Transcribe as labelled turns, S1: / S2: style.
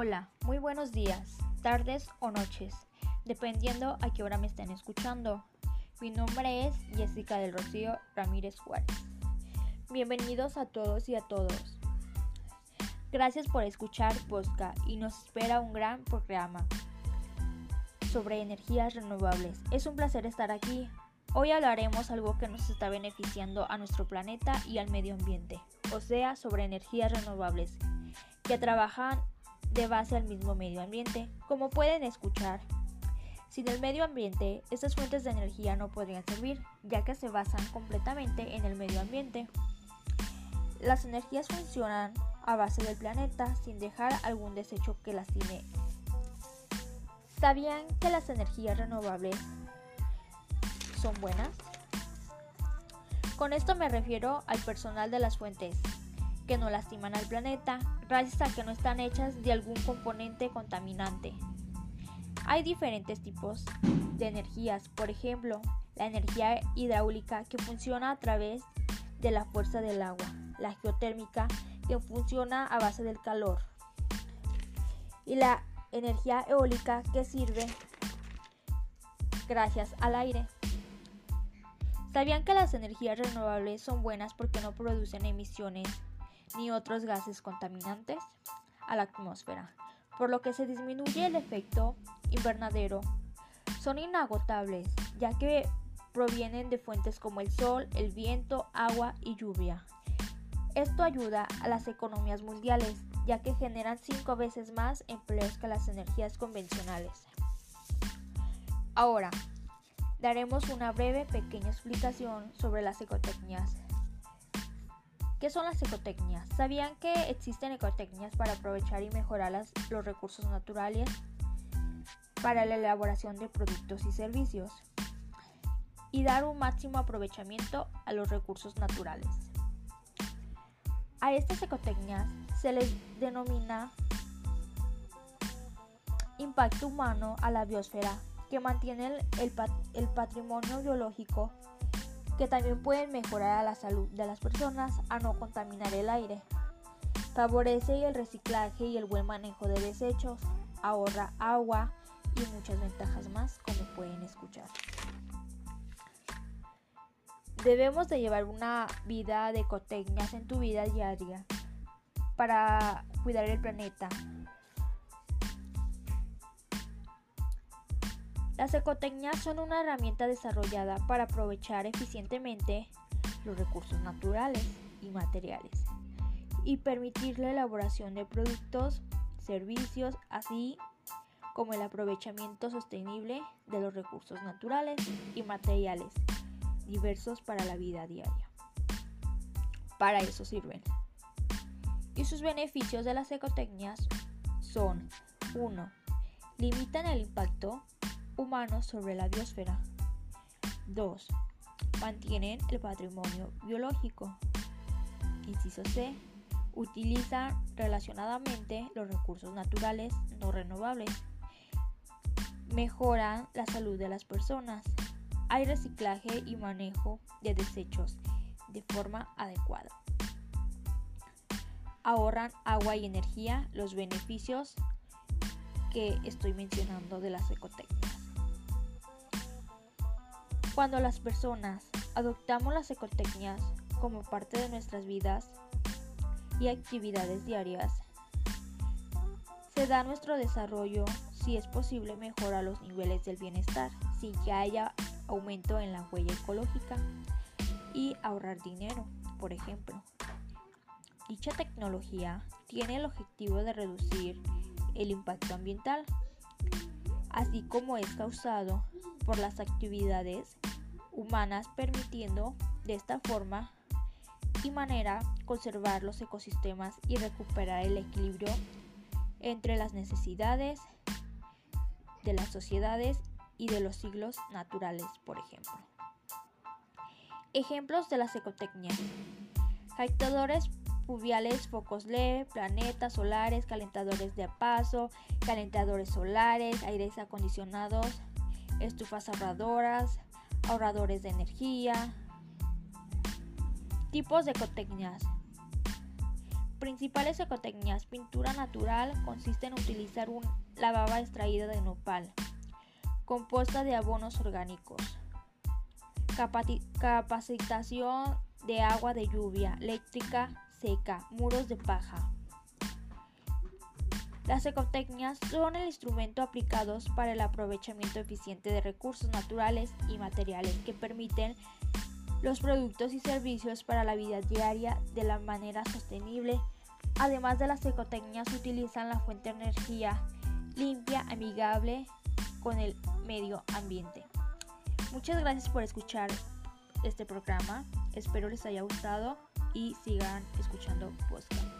S1: Hola, muy buenos días, tardes o noches, dependiendo a qué hora me estén escuchando. Mi nombre es Jessica del Rocío Ramírez Juárez. Bienvenidos a todos y a todos. Gracias por escuchar Posca y nos espera un gran programa sobre energías renovables. Es un placer estar aquí. Hoy hablaremos algo que nos está beneficiando a nuestro planeta y al medio ambiente, o sea, sobre energías renovables, que trabajan de base al mismo medio ambiente. Como pueden escuchar, sin el medio ambiente, estas fuentes de energía no podrían servir, ya que se basan completamente en el medio ambiente. Las energías funcionan a base del planeta sin dejar algún desecho que lastime. ¿Sabían que las energías renovables son buenas? Con esto me refiero al personal de las fuentes, que no lastiman al planeta gracias a que no están hechas de algún componente contaminante. Hay diferentes tipos de energías, por ejemplo, la energía hidráulica que funciona a través de la fuerza del agua, la geotérmica que funciona a base del calor y la energía eólica que sirve gracias al aire. ¿Sabían que las energías renovables son buenas porque no producen emisiones ni otros gases contaminantes a la atmósfera, por lo que se disminuye el efecto invernadero. Son inagotables, ya que provienen de fuentes como el sol, el viento, agua y lluvia. Esto ayuda a las economías mundiales, ya que generan cinco veces más empleos que las energías convencionales. Ahora, daremos una breve pequeña explicación sobre las ecotecnias. ¿Qué son las ecotecnias? ¿Sabían que existen ecotecnias para aprovechar y mejorar los recursos naturales para la elaboración de productos y servicios y dar un máximo aprovechamiento a los recursos naturales? A estas ecotecnias se les denomina impacto humano a la biosfera, que mantiene el, el patrimonio biológico que también pueden mejorar a la salud de las personas a no contaminar el aire. Favorece el reciclaje y el buen manejo de desechos, ahorra agua y muchas ventajas más como pueden escuchar. Debemos de llevar una vida de ecotecnias en tu vida diaria para cuidar el planeta, Las ecotecnias son una herramienta desarrollada para aprovechar eficientemente los recursos naturales y materiales y permitir la elaboración de productos, servicios, así como el aprovechamiento sostenible de los recursos naturales y materiales diversos para la vida diaria. Para eso sirven. Y sus beneficios de las ecotecnias son 1. Limitan el impacto humanos sobre la biosfera. 2. Mantienen el patrimonio biológico. Inciso C. Utilizan relacionadamente los recursos naturales no renovables. Mejoran la salud de las personas. Hay reciclaje y manejo de desechos de forma adecuada. Ahorran agua y energía, los beneficios que estoy mencionando de las ecotecnias. Cuando las personas adoptamos las ecotecnias como parte de nuestras vidas y actividades diarias, se da nuestro desarrollo si es posible mejorar los niveles del bienestar sin que haya aumento en la huella ecológica y ahorrar dinero, por ejemplo. Dicha tecnología tiene el objetivo de reducir el impacto ambiental, así como es causado por las actividades humanas permitiendo de esta forma y manera conservar los ecosistemas y recuperar el equilibrio entre las necesidades de las sociedades y de los siglos naturales, por ejemplo. Ejemplos de las ecotecnias. Captadores pluviales, focos LED, planetas solares, calentadores de paso, calentadores solares, aires acondicionados, estufas ahorradoras, ahorradores de energía. Tipos de ecotecnias. principales ecotecnias pintura natural consiste en utilizar la baba extraída de nopal, compuesta de abonos orgánicos, capacitación de agua de lluvia, eléctrica seca, muros de paja. Las ecotecnias son el instrumento aplicados para el aprovechamiento eficiente de recursos naturales y materiales que permiten los productos y servicios para la vida diaria de la manera sostenible. Además de las ecotecnias utilizan la fuente de energía limpia, amigable con el medio ambiente. Muchas gracias por escuchar este programa. Espero les haya gustado y sigan escuchando podcast.